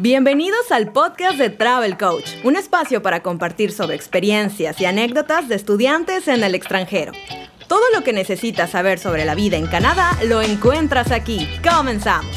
Bienvenidos al podcast de Travel Coach, un espacio para compartir sobre experiencias y anécdotas de estudiantes en el extranjero. Todo lo que necesitas saber sobre la vida en Canadá lo encuentras aquí. Comenzamos.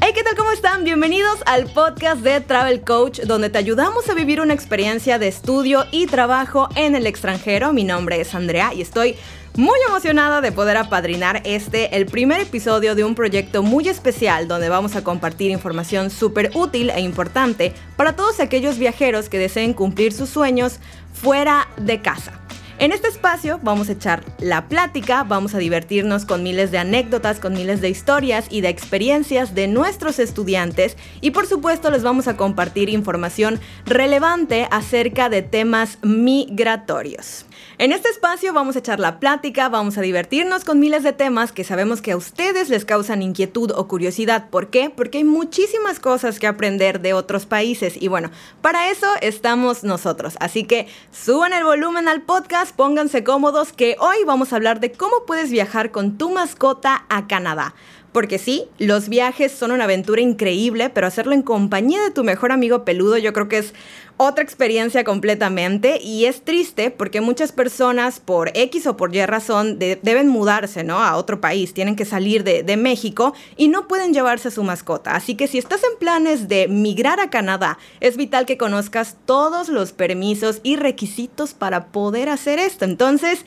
Hey, ¿qué tal? ¿Cómo están? Bienvenidos al podcast de Travel Coach, donde te ayudamos a vivir una experiencia de estudio y trabajo en el extranjero. Mi nombre es Andrea y estoy muy emocionada de poder apadrinar este, el primer episodio de un proyecto muy especial donde vamos a compartir información súper útil e importante para todos aquellos viajeros que deseen cumplir sus sueños fuera de casa. En este espacio vamos a echar la plática, vamos a divertirnos con miles de anécdotas, con miles de historias y de experiencias de nuestros estudiantes y por supuesto les vamos a compartir información relevante acerca de temas migratorios. En este espacio vamos a echar la plática, vamos a divertirnos con miles de temas que sabemos que a ustedes les causan inquietud o curiosidad. ¿Por qué? Porque hay muchísimas cosas que aprender de otros países y bueno, para eso estamos nosotros. Así que suban el volumen al podcast, pónganse cómodos que hoy vamos a hablar de cómo puedes viajar con tu mascota a Canadá. Porque sí, los viajes son una aventura increíble, pero hacerlo en compañía de tu mejor amigo peludo yo creo que es otra experiencia completamente y es triste porque muchas personas por X o por Y razón deben mudarse ¿no? a otro país, tienen que salir de, de México y no pueden llevarse a su mascota. Así que si estás en planes de migrar a Canadá, es vital que conozcas todos los permisos y requisitos para poder hacer esto. Entonces,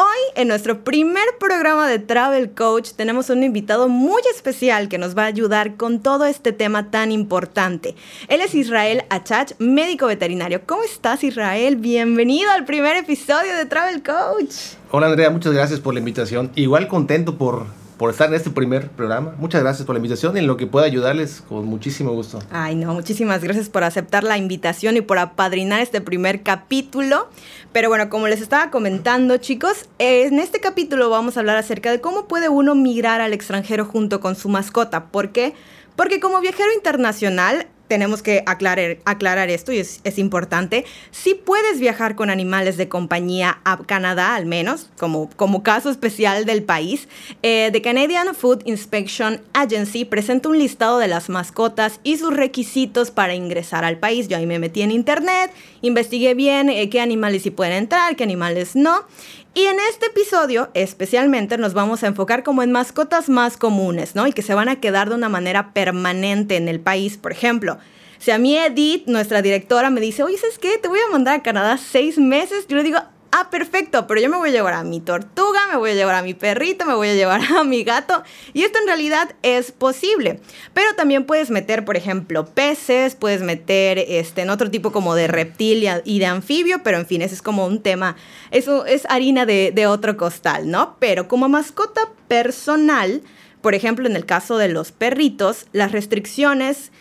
Hoy, en nuestro primer programa de Travel Coach, tenemos un invitado muy especial que nos va a ayudar con todo este tema tan importante. Él es Israel Achach, médico veterinario. ¿Cómo estás, Israel? Bienvenido al primer episodio de Travel Coach. Hola, Andrea, muchas gracias por la invitación. Igual contento por por estar en este primer programa. Muchas gracias por la invitación y en lo que pueda ayudarles con muchísimo gusto. Ay, no, muchísimas gracias por aceptar la invitación y por apadrinar este primer capítulo. Pero bueno, como les estaba comentando, chicos, en este capítulo vamos a hablar acerca de cómo puede uno migrar al extranjero junto con su mascota. ¿Por qué? Porque como viajero internacional, tenemos que aclarar, aclarar esto y es, importante. Si puedes viajar con animales de compañía a Canadá, al menos, como, como caso especial del país, eh, The Canadian Food Inspection Agency presenta un listado de las mascotas y sus requisitos para ingresar al país. Yo ahí me metí en internet, investigué bien eh, qué animales sí pueden entrar, qué animales no. Y en este episodio especialmente nos vamos a enfocar como en mascotas más comunes, ¿no? Y que se van a quedar de una manera permanente en el país. Por ejemplo, si a mí Edith, nuestra directora, me dice, oye, ¿sabes qué? Te voy a mandar a Canadá seis meses, yo le digo, ah, perfecto, pero yo me voy a llevar a mi tortuga, me voy a llevar a mi perrito, me voy a llevar a mi gato. Y esto en realidad es posible. Pero también puedes meter, por ejemplo, peces, puedes meter este, en otro tipo como de reptil y de anfibio, pero en fin, ese es como un tema, eso es harina de, de otro costal, ¿no? Pero como mascota personal, por ejemplo, en el caso de los perritos, las restricciones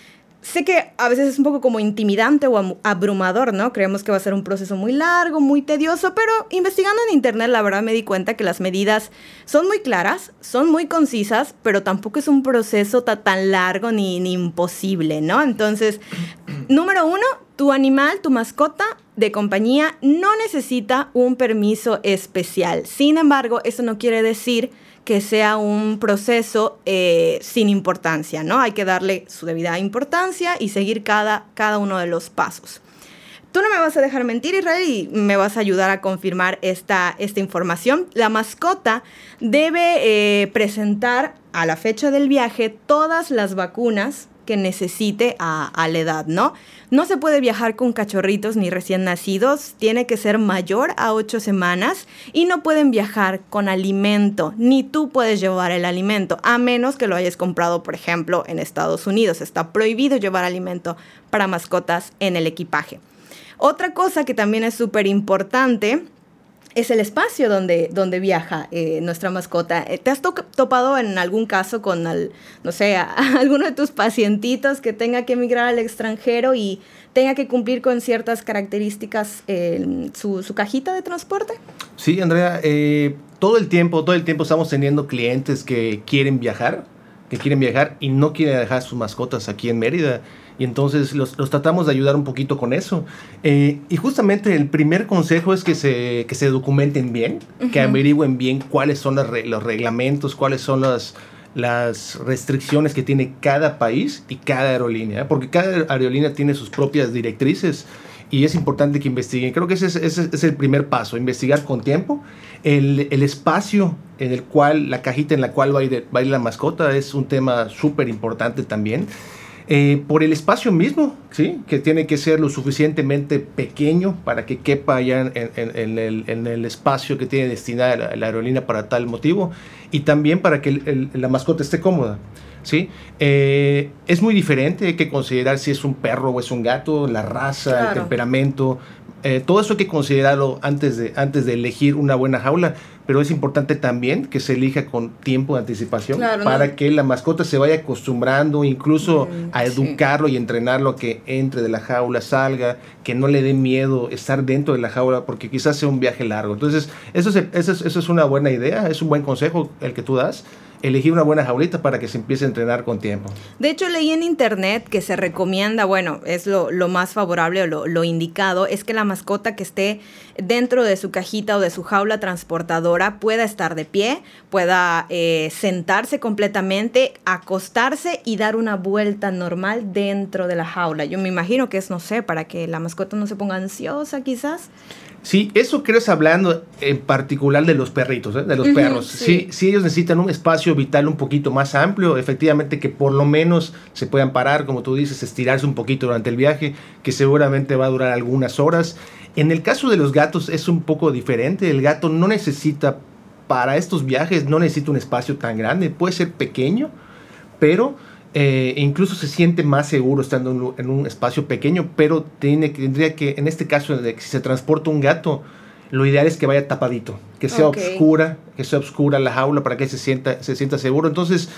sé que a veces es un poco como intimidante o abrumador, ¿no? Creemos que va a ser un proceso muy largo, muy tedioso, pero investigando en internet la verdad me di cuenta que las medidas son muy claras, son muy concisas, pero tampoco es un proceso tan largo ni, ni imposible, ¿no? Entonces, número uno, tu animal, tu mascota de compañía no necesita un permiso especial. Sin embargo, eso no quiere decir que sea un proceso eh, sin importancia, ¿no? Hay que darle su debida importancia y seguir cada, cada uno de los pasos. Tú no me vas a dejar mentir, Israel, y me vas a ayudar a confirmar esta, esta información. La mascota debe eh, presentar a la fecha del viaje todas las vacunas que necesite a, la edad, ¿no? No se puede viajar con cachorritos ni recién nacidos, tiene que ser mayor a ocho semanas y no pueden viajar con alimento, ni tú puedes llevar el alimento, a menos que lo hayas comprado, por ejemplo, en Estados Unidos. Está prohibido llevar alimento para mascotas en el equipaje. Otra cosa que también es súper importante es el espacio donde, donde viaja eh, nuestra mascota. Eh, ¿Te has topado en algún caso con, no sé, alguno de tus pacientitos que tenga que emigrar al extranjero y tenga que cumplir con ciertas características en su, cajita de transporte? Sí, Andrea, eh, todo el tiempo, todo el tiempo estamos teniendo clientes que quieren viajar, que quieren viajar y no quieren dejar sus mascotas aquí en Mérida y entonces los, tratamos de ayudar un poquito con eso. Eh, y justamente el primer consejo es que se, se documenten bien, que averigüen bien cuáles son los reglamentos, cuáles son las, las restricciones que tiene cada país y cada aerolínea, ¿eh? porque cada aerolínea tiene sus propias directrices y es importante que investiguen. Creo que ese es, el primer paso, investigar con tiempo. El, el, espacio en el cual, la cajita en la cual va a ir, va a ir la mascota es un tema súper importante también. Eh, por el espacio mismo, ¿sí? que tiene que ser lo suficientemente pequeño para que quepa allá en, en, el, en el, espacio que tiene destinada la, aerolínea para tal motivo y también para que la mascota esté cómoda. ¿sí? Eh, es muy diferente, hay que considerar si es un perro o es un gato, la raza, el temperamento, eh, todo eso hay que considerarlo antes de, antes de elegir una buena jaula, pero es importante también que se elija con tiempo de anticipación para que la mascota se vaya acostumbrando, incluso mm, a educarlo y entrenarlo a que entre de la jaula, salga, que no le dé miedo estar dentro de la jaula, porque quizás sea un viaje largo. Entonces, eso eso eso es una buena idea, es un buen consejo el que tú das elegir una buena jaulita para que se empiece a entrenar con tiempo. De hecho, leí en internet que se recomienda, bueno, es lo, más favorable o lo, indicado, es que la mascota que esté dentro de su cajita o de su jaula transportadora pueda estar de pie, pueda eh, sentarse completamente, acostarse y dar una vuelta normal dentro de la jaula. Yo me imagino que es, no sé, para que la mascota no se ponga ansiosa quizás. Sí, eso creo es hablando en particular de los perritos, ¿eh? de los perros. Sí. Si, ellos necesitan un espacio vital un poquito más amplio, efectivamente que por lo menos se puedan parar, como tú dices, estirarse un poquito durante el viaje, que seguramente va a durar algunas horas. En el caso de los gatos es un poco diferente. El gato no necesita, para estos viajes, no necesita un espacio tan grande. Puede ser pequeño, pero eh, incluso se siente más seguro estando en un, espacio pequeño, pero tiene, tendría que, en este caso, si se transporta un gato, lo ideal es que vaya tapadito, que sea oscura, que sea oscura la jaula para que se sienta, se sienta seguro. Entonces,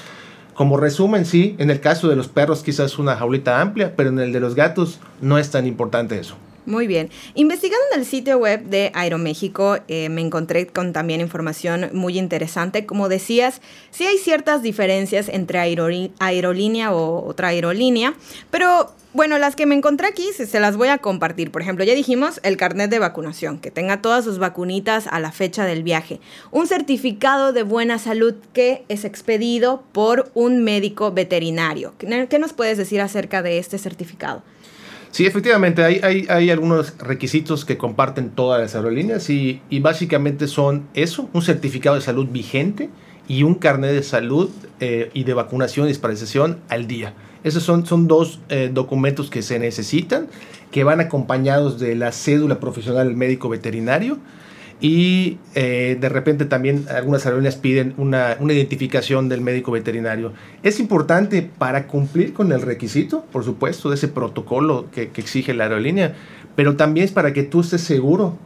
como resumen, sí, en el caso de los perros quizás una jaulita amplia, pero en el de los gatos no es tan importante eso. Muy bien. Investigando en el sitio web de Aeroméxico, eh, me encontré con también información muy interesante. Como decías, sí hay ciertas diferencias entre aerolínea o otra aerolínea, pero bueno, las que me encontré aquí se, las voy a compartir. Por ejemplo, ya dijimos el carnet de vacunación, que tenga todas sus vacunitas a la fecha del viaje. Un certificado de buena salud que es expedido por un médico veterinario. ¿Qué nos puedes decir acerca de este certificado? Sí, efectivamente, hay, hay, algunos requisitos que comparten todas las aerolíneas y, y, básicamente son eso, un certificado de salud vigente y un carnet de salud eh, y de vacunación y disparización al día. Esos son, son dos eh, documentos que se necesitan, que van acompañados de la cédula profesional del médico veterinario y eh, de repente también algunas aerolíneas piden una, una, identificación del médico veterinario. Es importante para cumplir con el requisito, por supuesto, de ese protocolo que, que, exige la aerolínea, pero también es para que tú estés seguro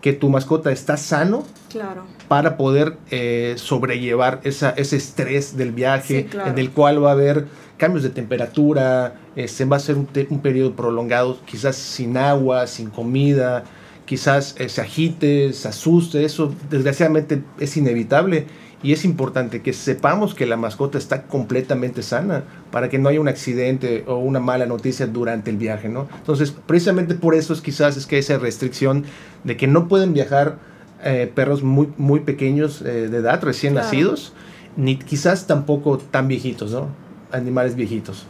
que tu mascota está sano claro. para poder eh, sobrellevar esa, ese estrés del viaje en el cual va a haber cambios de temperatura, se este, va a ser un, un periodo prolongado, quizás sin agua, sin comida, quizás eh, se agite, se asuste, eso desgraciadamente es inevitable y es importante que sepamos que la mascota está completamente sana para que no haya un accidente o una mala noticia durante el viaje, ¿no? Entonces, precisamente por eso es quizás es que esa restricción de que no pueden viajar eh, perros muy, muy pequeños eh, de edad, recién nacidos, ni quizás tampoco tan viejitos, ¿no? Animales viejitos.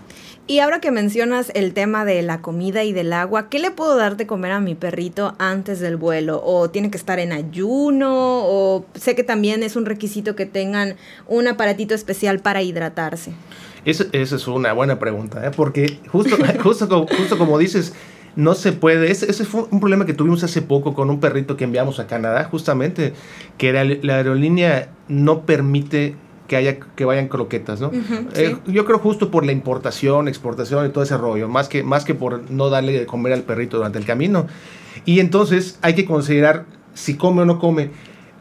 Y ahora que mencionas el tema de la comida y del agua, ¿qué le puedo dar de comer a mi perrito antes del vuelo? ¿O tiene que estar en ayuno? ¿O sé que también es un requisito que tengan un aparatito especial para hidratarse? Esa es una buena pregunta, ¿eh? porque justo, justo, como, justo como dices, no se puede. Ese, ese, fue un problema que tuvimos hace poco con un perrito que enviamos a Canadá, justamente, que la aerolínea no permite que haya que vayan croquetas, ¿no? Eh, yo creo justo por la importación, exportación y todo ese rollo, más que, más que por no darle de comer al perrito durante el camino. Y entonces hay que considerar si come o no come.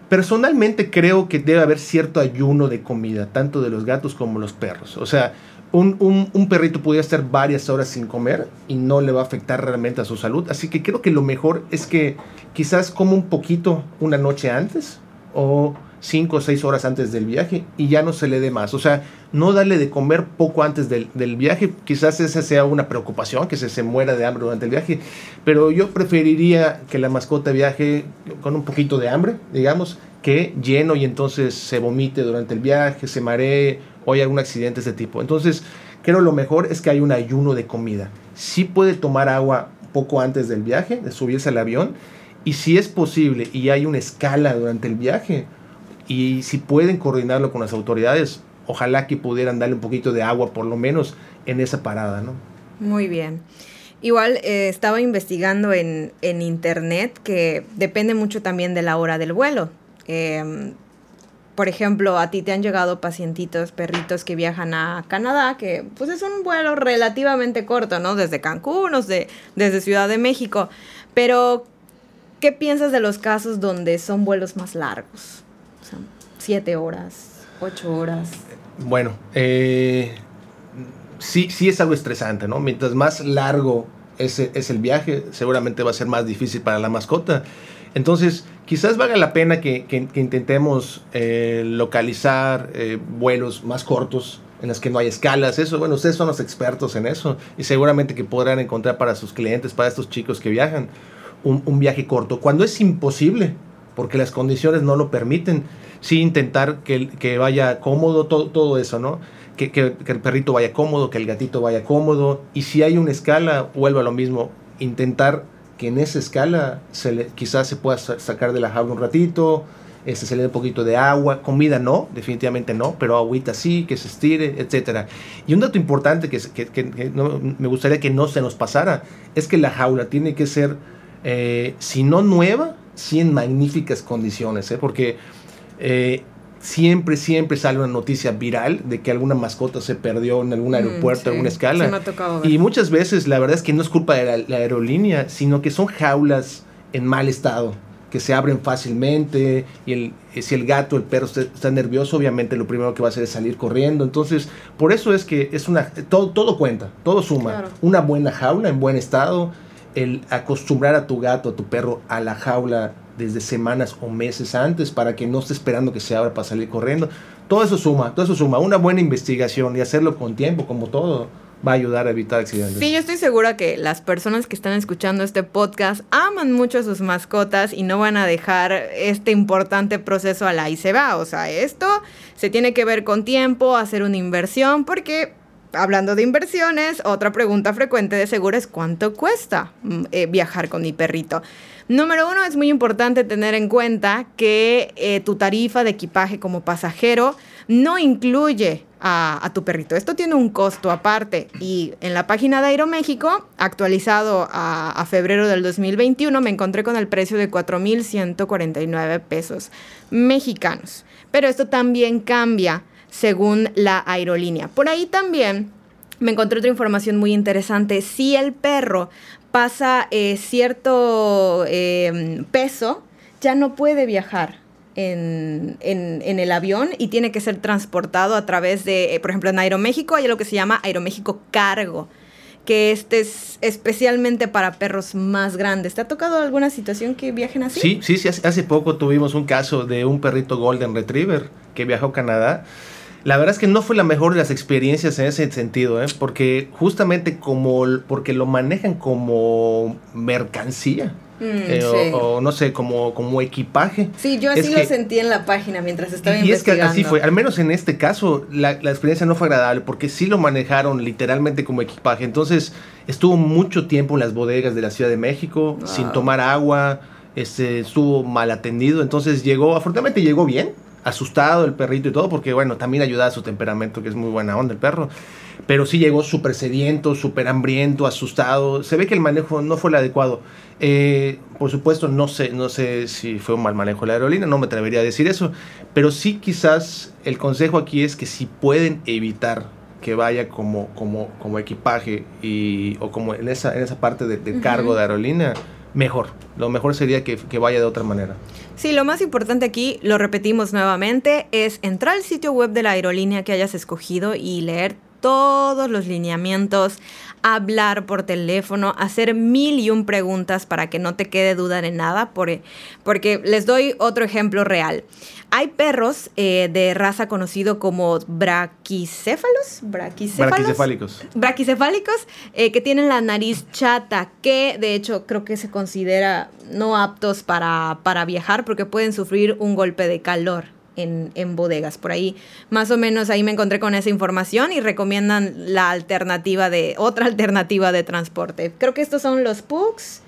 Personalmente creo que debe haber cierto ayuno de comida, tanto de los gatos como los perros. O sea, un, un, un, perrito podría estar varias horas sin comer y no le va a afectar realmente a su salud. Así que creo que lo mejor es que quizás coma un poquito una noche antes o cinco o seis horas antes del viaje y ya no se le dé más. O sea, no darle de comer poco antes del, del, viaje. Quizás esa sea una preocupación, que se, se muera de hambre durante el viaje. Pero yo preferiría que la mascota viaje con un poquito de hambre, digamos, que lleno y entonces se vomite durante el viaje, se maree o hay algún accidente de ese tipo. Entonces, creo lo mejor es que hay un ayuno de comida. Sí puede tomar agua poco antes del viaje, de subirse al avión, y si es posible y hay una escala durante el viaje, y si pueden coordinarlo con las autoridades, ojalá que pudieran darle un poquito de agua por lo menos en esa parada, ¿no? Muy bien. Igual eh, estaba investigando en, en, internet que depende mucho también de la hora del vuelo. Em, por ejemplo, a ti te han llegado pacientitos, perritos que viajan a Canadá, que pues es un vuelo relativamente corto, ¿no? Desde Cancún o de, desde Ciudad de México. Pero, ¿qué piensas de los casos donde son vuelos más largos? Siete horas, ocho horas. Bueno, eh, sí, sí es algo estresante, ¿no? Mientras más largo es, el viaje, seguramente va a ser más difícil para la mascota. Entonces, quizás valga la pena que, intentemos eh, localizar eh, vuelos más cortos en los que no hay escalas. Eso, bueno, ustedes son los expertos en eso y seguramente que podrán encontrar para sus clientes, para estos chicos que viajan, un viaje corto. Cuando es imposible, porque las condiciones no lo permiten, sí intentar que, que vaya cómodo todo, todo eso, ¿no? que, que, el perrito vaya cómodo, que el gatito vaya cómodo. Y si hay una escala, vuelva a lo mismo, intentar que en esa escala se le, quizás se pueda sacar de la jaula un ratito, este, se le dé un poquito de agua, comida no, definitivamente no, pero agüita sí, que se estire, etc. Y un dato importante que, que, que no, me gustaría que no se nos pasara es que la jaula tiene que ser, eh, si no nueva, sí en magníficas condiciones, ¿eh? porque eh, siempre, siempre sale una noticia viral de que alguna mascota se perdió en algún mm, aeropuerto, en alguna escala. y muchas veces la verdad es que no es culpa de la, aerolínea, sino que son jaulas en mal estado, que se abren fácilmente y el, si el gato, el perro está, nervioso, obviamente lo primero que va a hacer es salir corriendo. Entonces, por eso es que es una todo, todo cuenta, todo suma. Una buena jaula en buen estado, el acostumbrar a tu gato, a tu perro a la jaula desde semanas o meses antes para que no esté esperando que se abra para salir corriendo. Todo eso suma, todo eso suma. Una buena investigación y hacerlo con tiempo, como todo, va a ayudar a evitar accidentes. Sí, yo estoy segura que las personas que están escuchando este podcast aman mucho a sus mascotas y no van a dejar este importante proceso a la y se va. O sea, esto se tiene que ver con tiempo, hacer una inversión, porque hablando de inversiones, otra pregunta frecuente de seguro es cuánto cuesta mm, eh, viajar con mi perrito. Número uno, es muy importante tener en cuenta que eh, tu tarifa de equipaje como pasajero no incluye a, tu perrito. Esto tiene un costo aparte y en la página de Aeroméxico, actualizado a, febrero del 2021, me encontré con el precio de 4.149 pesos mexicanos. Pero esto también cambia según la aerolínea. Por ahí también me encontré otra información muy interesante. Si el perro pasa eh, cierto em, peso, ya no puede viajar en, el avión y tiene que ser transportado a través de, eh, por ejemplo, en Aeroméxico hay lo que se llama Aeroméxico Cargo, que este es especialmente para perros más grandes. ¿Te ha tocado alguna situación que viajen así? Sí, sí, sí. Hace, poco tuvimos un caso de un perrito Golden Retriever que viajó a Canadá la verdad es que no fue la mejor de las experiencias en ese sentido, ¿eh? porque justamente como porque lo manejan como mercancía. Mm, eh, o, no sé, como, como equipaje. Sí, yo así lo sentí en la página mientras estaba y investigando. Y es que así fue, al menos en este caso, la, la, experiencia no fue agradable porque sí lo manejaron literalmente como equipaje. Entonces, estuvo mucho tiempo en las bodegas de la Ciudad de México, sin tomar agua, este, estuvo mal atendido. Entonces llegó, afortunadamente llegó bien, asustado el perrito y todo, porque bueno, también ayuda a su temperamento, que es muy buena onda el perro. Pero sí llegó súper sediento, súper hambriento, asustado. Se ve que el manejo no fue el adecuado. Eh, por supuesto, no sé, no sé si fue un mal manejo de la aerolínea, no me atrevería a decir eso. Pero sí quizás el consejo aquí es que si pueden evitar que vaya como, como, como equipaje y, o como en esa, en esa parte de, cargo de aerolínea, mejor. Lo mejor sería que, vaya de otra manera. Sí, lo más importante aquí, lo repetimos nuevamente, es entrar al sitio web de la aerolínea que hayas escogido y leer todos los lineamientos, hablar por teléfono, hacer mil y un preguntas para que no te quede duda de nada, porque, porque les doy otro ejemplo real. Hay perros eh, de raza conocido como braquicéfalos, braquicéfalos, braquicefálicos, eh, que tienen la nariz chata, que de hecho creo que se considera no aptos para, para viajar porque pueden sufrir un golpe de calor en, en, bodegas. Por ahí, más o menos, ahí me encontré con esa información y recomiendan la alternativa de, otra alternativa de transporte. Creo que estos son los pugs.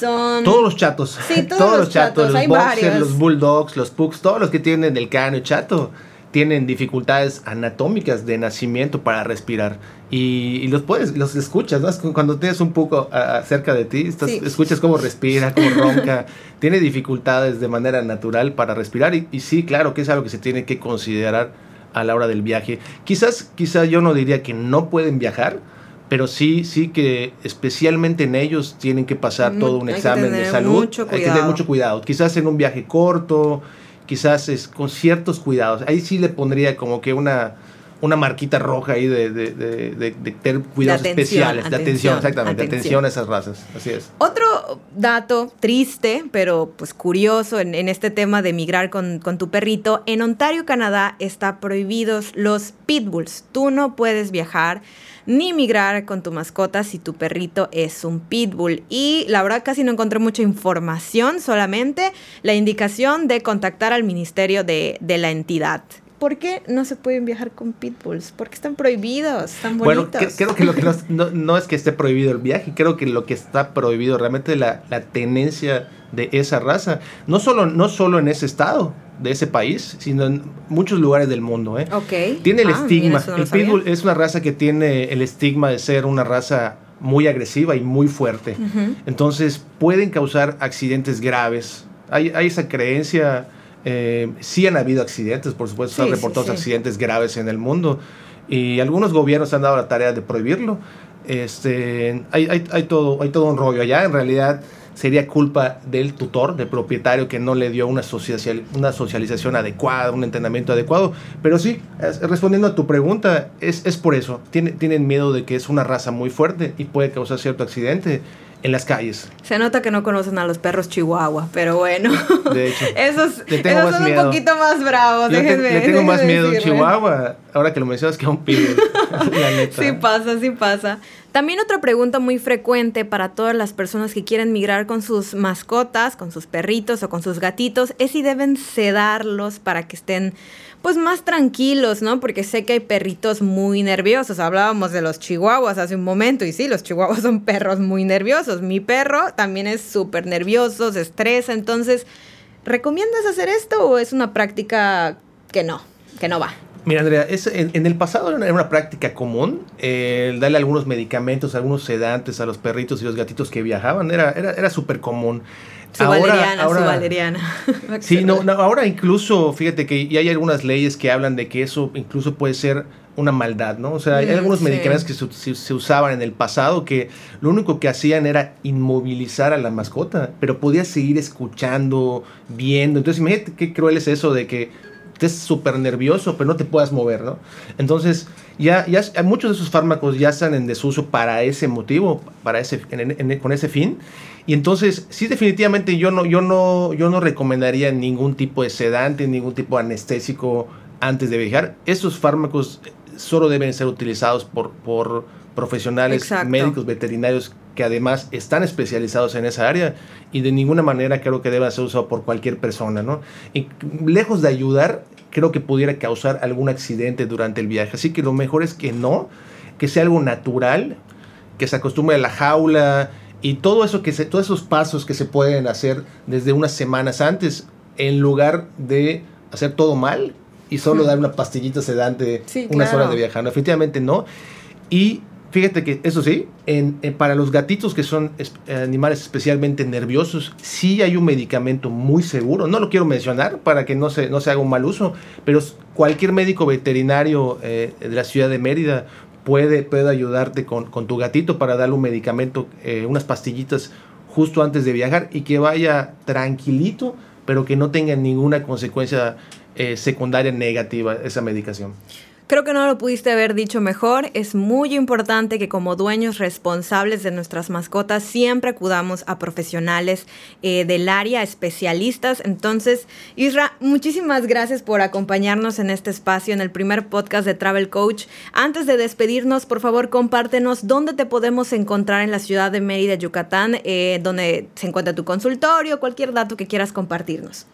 Son... Todos los chatos. Sí, todos, los, chatos, los boxers, los bulldogs, los pugs, todos los que tienen el cráneo chato tienen dificultades anatómicas de nacimiento para respirar y, los puedes, los escuchas, ¿no? Cuando tienes un poco cerca de ti, estás, escuchas cómo respira, cómo ronca, tiene dificultades de manera natural para respirar y, sí, claro que es algo que se tiene que considerar a la hora del viaje. Quizás, quizás yo no diría que no pueden viajar, pero sí, sí que especialmente en ellos tienen que pasar todo un examen de salud. Hay que tener mucho cuidado. Quizás en un viaje corto, quizás es con ciertos cuidados. Ahí sí le pondría como que una, una marquita roja ahí de, de, de, cuidados especiales, de atención, exactamente, atención. a esas razas, así es. Otro dato triste, pero pues curioso en, en este tema de migrar con, con, tu perrito, en Ontario, Canadá, está prohibidos los pitbulls. Tú no puedes viajar ni migrar con tu mascota si tu perrito es un pitbull. Y la verdad casi no encontré mucha información, solamente la indicación de contactar al ministerio de, de la entidad. ¿Por qué no se pueden viajar con pitbulls? Porque están prohibidos, están bonitos. Bueno, creo que lo que no, no, es que esté prohibido el viaje, creo que lo que está prohibido realmente la, la tenencia de esa raza. No solo, no solo en ese estado, de ese país, sino en muchos lugares del mundo. ¿eh? Tiene el ah, estigma. el pitbull es una raza que tiene el estigma de ser una raza muy agresiva y muy fuerte. Entonces pueden causar accidentes graves. Hay, hay esa creencia. Eh, sí han habido accidentes, por supuesto, se han reportado accidentes graves en el mundo. Y algunos gobiernos han dado la tarea de prohibirlo. Este, hay, hay, hay, todo, hay todo un rollo allá. En realidad, sería culpa del tutor, del propietario que no le dio una, una socialización adecuada, un entrenamiento adecuado. Pero sí, respondiendo a tu pregunta, es, es por eso. tienen miedo de que es una raza muy fuerte y puede causar cierto accidente en las calles. Se nota que no conocen a los perros chihuahua, pero bueno. De hecho. esos, esos son un poquito más bravos, le tengo más miedo a un chihuahua, ahora que lo mencionas, que a un pitbull. Sí pasa, sí pasa. También otra pregunta muy frecuente para todas las personas que quieren migrar con sus mascotas, con sus perritos o con sus gatitos, es si deben sedarlos para que estén pues más tranquilos, ¿no? Porque sé que hay perritos muy nerviosos. Hablábamos de los chihuahuas hace un momento y sí, los chihuahuas son perros muy nerviosos. Mi perro también es súper nervioso, se estresa. Entonces, ¿recomiendas hacer esto o es una práctica que no, que no va? Mira, Andrea, es, en, el pasado era una práctica común el darle algunos medicamentos, algunos sedantes a los perritos y los gatitos que viajaban. Era, era, era súper común. Su valeriana, su valeriana. sí, no, ahora incluso, fíjate que ya hay algunas leyes que hablan de que eso incluso puede ser una maldad, ¿no? O sea, hay mm, algunos medicamentos que se, se, usaban en el pasado que lo único que hacían era inmovilizar a la mascota, pero podías seguir escuchando, viendo. Entonces, imagínate qué cruel es eso de que estés súper nervioso, pero no te puedas mover, ¿no? Entonces, ya, ya muchos de esos fármacos ya están en desuso para ese motivo, para ese, con ese fin. Y entonces, sí, definitivamente yo no, yo, no, yo no recomendaría ningún tipo de sedante, ningún tipo de anestésico antes de viajar. Esos fármacos solo deben ser utilizados por, por profesionales médicos veterinarios que además están especializados en esa área y de ninguna manera creo que deba ser usado por cualquier persona, ¿no? Y lejos de ayudar, creo que pudiera causar algún accidente durante el viaje. Así que lo mejor es que no, que sea algo natural, que se acostumbre a la jaula y todo eso que se, todos esos pasos que se pueden hacer desde unas semanas antes, en lugar de hacer todo mal y solo dar una pastillita sedante unas horas de viajar. efectivamente no. Y Fíjate que eso sí, en, para los gatitos que son animales especialmente nerviosos, sí hay un medicamento muy seguro. No lo quiero mencionar para que no se, no se haga un mal uso, pero cualquier médico veterinario eh, de la ciudad de Mérida puede, puede ayudarte con, con tu gatito para darle un medicamento, eh, unas pastillitas justo antes de viajar y que vaya tranquilito, pero que no tenga ninguna consecuencia eh, secundaria negativa esa medicación. Creo que no lo pudiste haber dicho mejor. Es muy importante que como dueños responsables de nuestras mascotas siempre acudamos a profesionales eh, del área, especialistas. Entonces, Isra, muchísimas gracias por acompañarnos en este espacio, en el primer podcast de Travel Coach. Antes de despedirnos, por favor, compártenos dónde te podemos encontrar en la ciudad de Mérida, Yucatán, eh, donde se encuentra tu consultorio, cualquier dato que quieras compartirnos.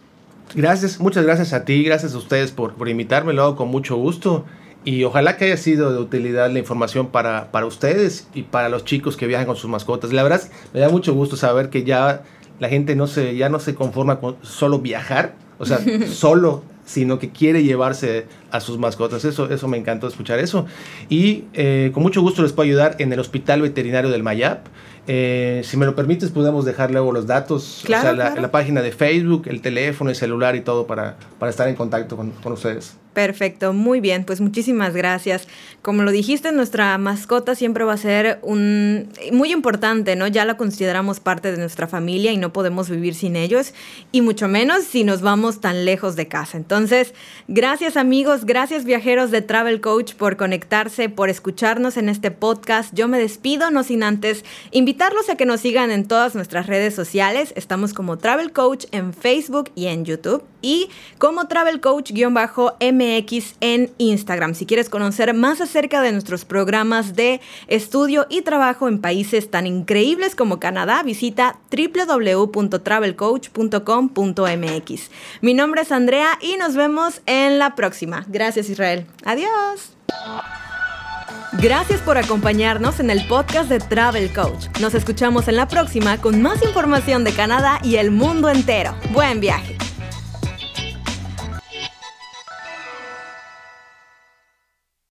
Gracias, muchas gracias a ti, gracias a ustedes por, por invitarme, lo hago con mucho gusto. Y ojalá que haya sido de utilidad la información para, para ustedes y para los chicos que viajan con sus mascotas. La verdad, me da mucho gusto saber que ya la gente no se, ya no se conforma con solo viajar, o sea, solo, sino que quiere llevarse a sus mascotas. Eso, eso me encantó escuchar eso. Y eh, con mucho gusto les puedo ayudar en el Hospital Veterinario del Mayap. Eh, si me lo permites, podemos dejar luego los datos, claro, o sea, la, claro. la, página de Facebook, el teléfono, el celular y todo para, para estar en contacto con, con ustedes. Perfecto, muy bien, pues muchísimas gracias. Como lo dijiste, nuestra mascota siempre va a ser un muy importante, ¿no? Ya la consideramos parte de nuestra familia y no podemos vivir sin ellos, y mucho menos si nos vamos tan lejos de casa. Entonces, gracias amigos, gracias viajeros de Travel Coach por conectarse, por escucharnos en este podcast. Yo me despido, no sin antes invitarlos a que nos sigan en todas nuestras redes sociales. Estamos como Travel Coach en Facebook y en YouTube y como Travel Coach-M MX en Instagram. Si quieres conocer más acerca de nuestros programas de estudio y trabajo en países tan increíbles como Canadá, visita www.travelcoach.com.mx. Mi nombre es Andrea y nos vemos en la próxima. Gracias Israel. Adiós. Gracias por acompañarnos en el podcast de Travel Coach. Nos escuchamos en la próxima con más información de Canadá y el mundo entero. Buen viaje.